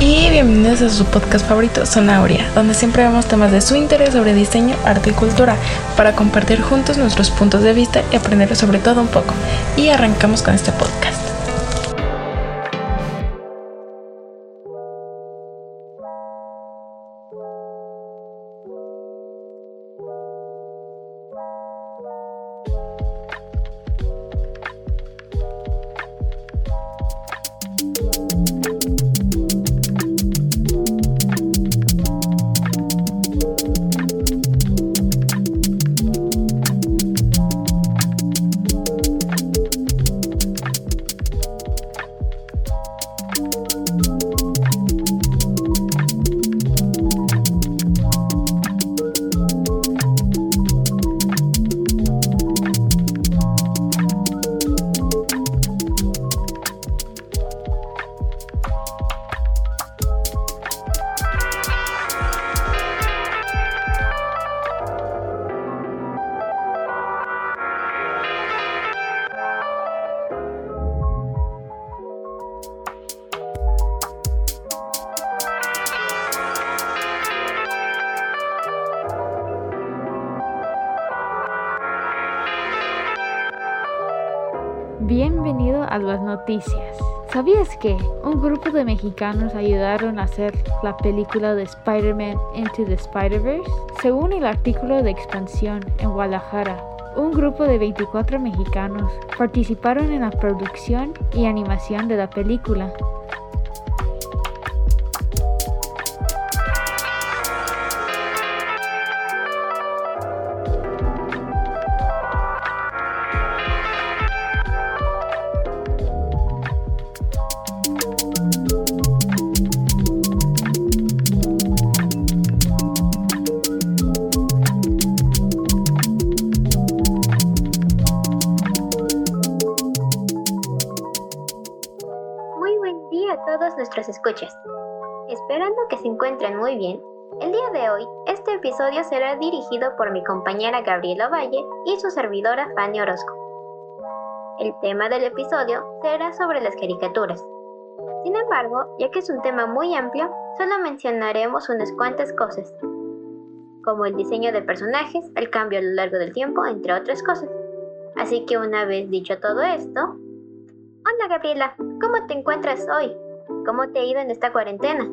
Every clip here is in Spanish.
y bienvenidos a su podcast favorito, Sonauria, donde siempre vemos temas de su interés sobre diseño, arte y cultura, para compartir juntos nuestros puntos de vista y aprender sobre todo un poco. Y arrancamos con este podcast. A las noticias. ¿Sabías que un grupo de mexicanos ayudaron a hacer la película de Spider-Man Into the Spider-Verse? Según el artículo de expansión en Guadalajara, un grupo de 24 mexicanos participaron en la producción y animación de la película. Escuchas. Esperando que se encuentren muy bien, el día de hoy este episodio será dirigido por mi compañera Gabriela Valle y su servidora Fanny Orozco. El tema del episodio será sobre las caricaturas. Sin embargo, ya que es un tema muy amplio, solo mencionaremos unas cuantas cosas, como el diseño de personajes, el cambio a lo largo del tiempo, entre otras cosas. Así que una vez dicho todo esto, Hola Gabriela, ¿cómo te encuentras hoy? ¿Cómo te ha ido en esta cuarentena?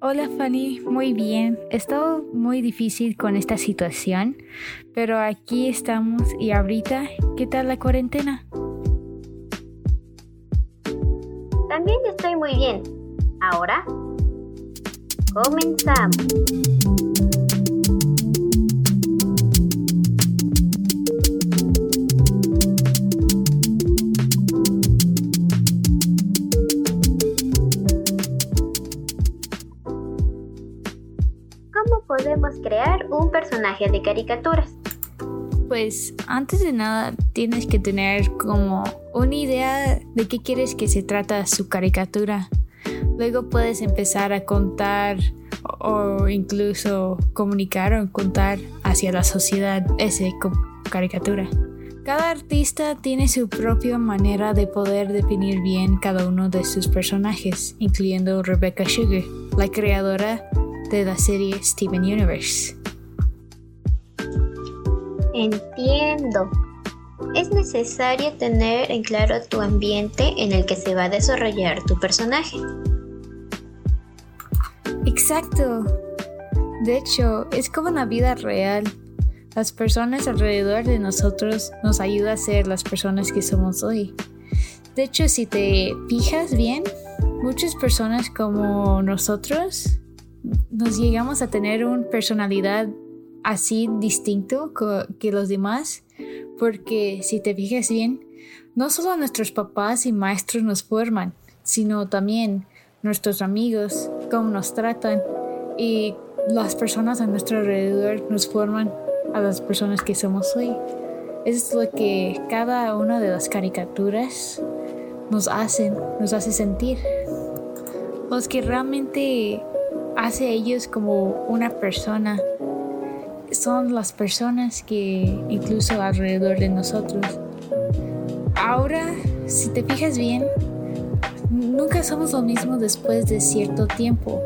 Hola Fanny, muy bien. He estado muy difícil con esta situación, pero aquí estamos y ahorita, ¿qué tal la cuarentena? También estoy muy bien. Ahora, comenzamos. De caricaturas? Pues antes de nada tienes que tener como una idea de qué quieres que se trata su caricatura. Luego puedes empezar a contar o incluso comunicar o contar hacia la sociedad esa caricatura. Cada artista tiene su propia manera de poder definir bien cada uno de sus personajes, incluyendo Rebecca Sugar, la creadora de la serie Steven Universe. Entiendo. Es necesario tener en claro tu ambiente en el que se va a desarrollar tu personaje. Exacto. De hecho, es como una vida real. Las personas alrededor de nosotros nos ayudan a ser las personas que somos hoy. De hecho, si te fijas bien, muchas personas como nosotros nos llegamos a tener una personalidad así distinto que los demás, porque si te fijas bien, no solo nuestros papás y maestros nos forman, sino también nuestros amigos, cómo nos tratan y las personas a nuestro alrededor nos forman a las personas que somos hoy. Es lo que cada una de las caricaturas nos hacen, nos hace sentir. Los que realmente hace ellos como una persona. Son las personas que incluso alrededor de nosotros. Ahora, si te fijas bien, nunca somos lo mismo después de cierto tiempo,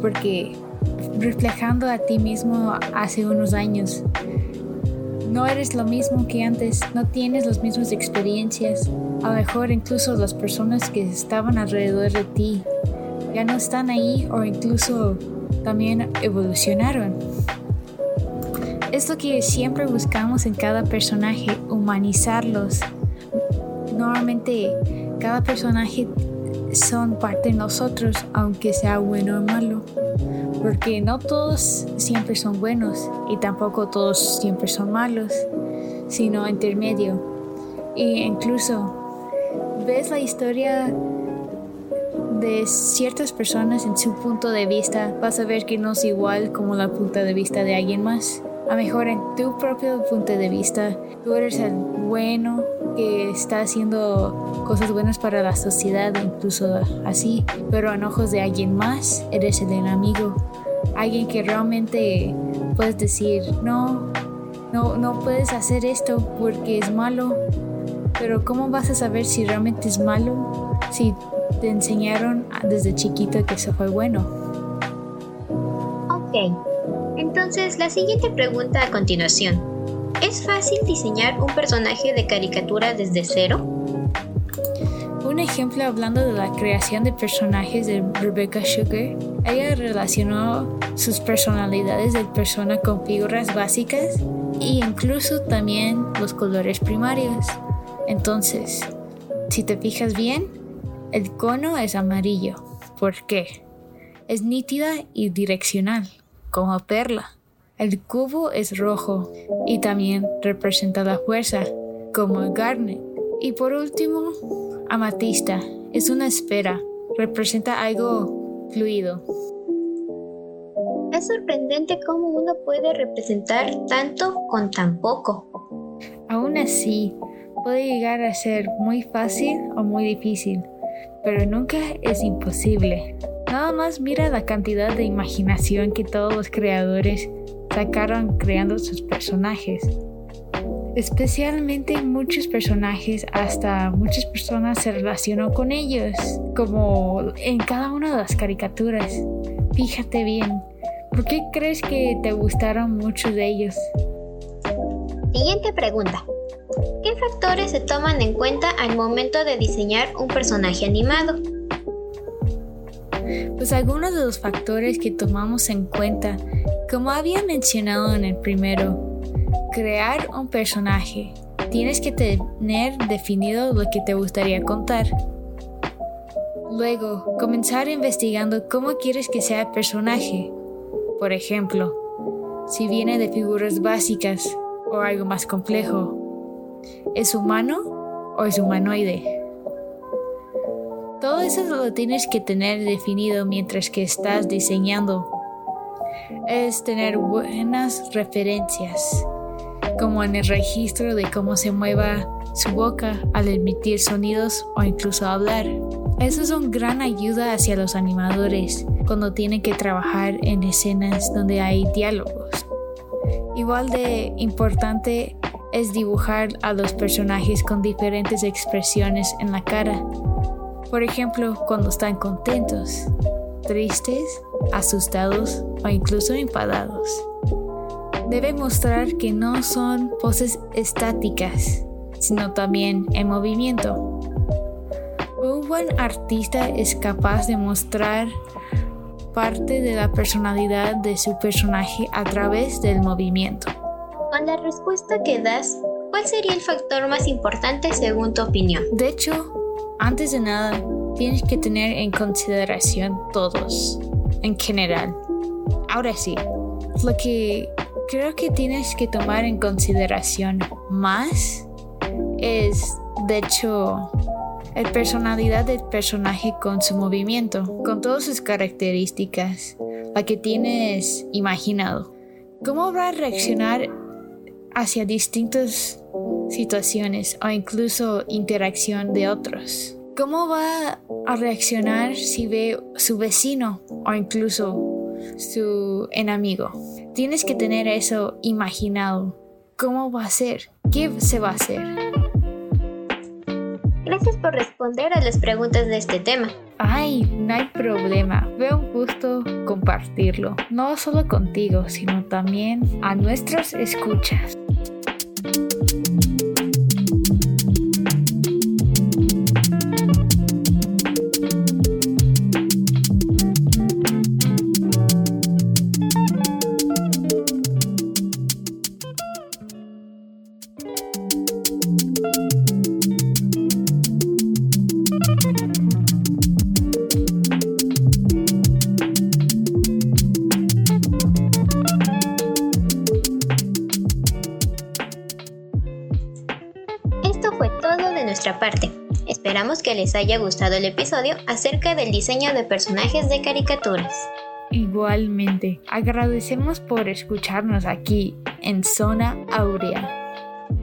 porque reflejando a ti mismo hace unos años, no eres lo mismo que antes, no tienes las mismas experiencias, a lo mejor incluso las personas que estaban alrededor de ti ya no están ahí o incluso también evolucionaron. Es lo que siempre buscamos en cada personaje, humanizarlos. Normalmente cada personaje son parte de nosotros, aunque sea bueno o malo. Porque no todos siempre son buenos y tampoco todos siempre son malos, sino intermedio. Y incluso ves la historia de ciertas personas en su punto de vista, vas a ver que no es igual como la punto de vista de alguien más. A mejor en tu propio punto de vista, tú eres el bueno que está haciendo cosas buenas para la sociedad, incluso así, pero en ojos de alguien más, eres el enemigo. Alguien que realmente puedes decir, no, no, no puedes hacer esto porque es malo. Pero ¿cómo vas a saber si realmente es malo si te enseñaron desde chiquito que eso fue bueno. Ok, entonces la siguiente pregunta a continuación. ¿Es fácil diseñar un personaje de caricatura desde cero? Un ejemplo hablando de la creación de personajes de Rebecca Sugar, ella relacionó sus personalidades de persona con figuras básicas e incluso también los colores primarios. Entonces, si te fijas bien, el cono es amarillo. ¿Por qué? Es nítida y direccional, como perla. El cubo es rojo y también representa la fuerza, como garnet. Y por último, amatista. Es una esfera, representa algo fluido. Es sorprendente cómo uno puede representar tanto con tan poco. Aún así, puede llegar a ser muy fácil o muy difícil pero nunca es imposible. Nada más mira la cantidad de imaginación que todos los creadores sacaron creando sus personajes. Especialmente muchos personajes, hasta muchas personas se relacionó con ellos, como en cada una de las caricaturas. Fíjate bien, ¿por qué crees que te gustaron muchos de ellos? Siguiente pregunta. ¿Qué factores se toman en cuenta al momento de diseñar un personaje animado? Pues algunos de los factores que tomamos en cuenta, como había mencionado en el primero, crear un personaje. Tienes que tener definido lo que te gustaría contar. Luego, comenzar investigando cómo quieres que sea el personaje. Por ejemplo, si viene de figuras básicas o algo más complejo. ¿Es humano o es humanoide? Todo eso lo tienes que tener definido mientras que estás diseñando. Es tener buenas referencias, como en el registro de cómo se mueva su boca al emitir sonidos o incluso hablar. Eso es una gran ayuda hacia los animadores cuando tienen que trabajar en escenas donde hay diálogos. Igual de importante es dibujar a los personajes con diferentes expresiones en la cara. Por ejemplo, cuando están contentos, tristes, asustados o incluso enfadados. Debe mostrar que no son poses estáticas, sino también en movimiento. Un buen artista es capaz de mostrar parte de la personalidad de su personaje a través del movimiento. Con la respuesta que das, ¿cuál sería el factor más importante según tu opinión? De hecho, antes de nada, tienes que tener en consideración todos, en general. Ahora sí, lo que creo que tienes que tomar en consideración más es, de hecho, la personalidad del personaje con su movimiento, con todas sus características, la que tienes imaginado. ¿Cómo va a reaccionar hacia distintas situaciones o incluso interacción de otros. ¿Cómo va a reaccionar si ve su vecino o incluso su enemigo? Tienes que tener eso imaginado. ¿Cómo va a ser? ¿Qué se va a hacer? Gracias por responder a las preguntas de este tema. Ay, no hay problema. Fue un gusto compartirlo, no solo contigo, sino también a nuestros escuchas. Les haya gustado el episodio acerca del diseño de personajes de caricaturas. Igualmente, agradecemos por escucharnos aquí en Zona Aurea.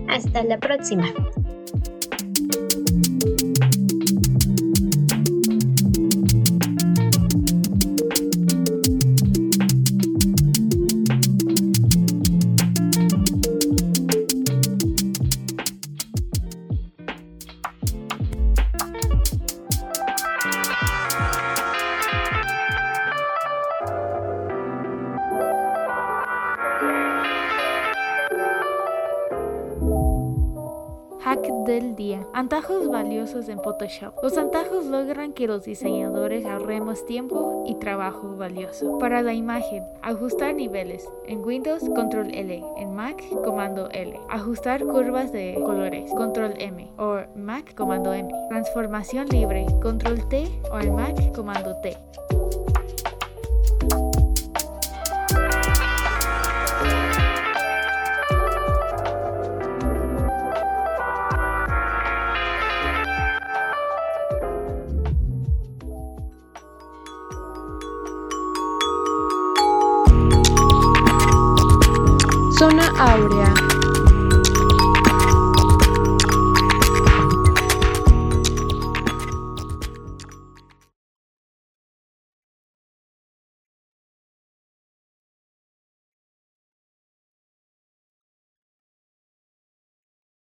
Hasta la próxima. Antajos valiosos en Photoshop. Los antajos logran que los diseñadores ahorremos tiempo y trabajo valioso. Para la imagen, ajustar niveles. En Windows, Control L. En Mac, Comando L. Ajustar curvas de colores. Control M. O Mac, Comando M. Transformación libre. Control T. O en Mac, Comando T. Áurea.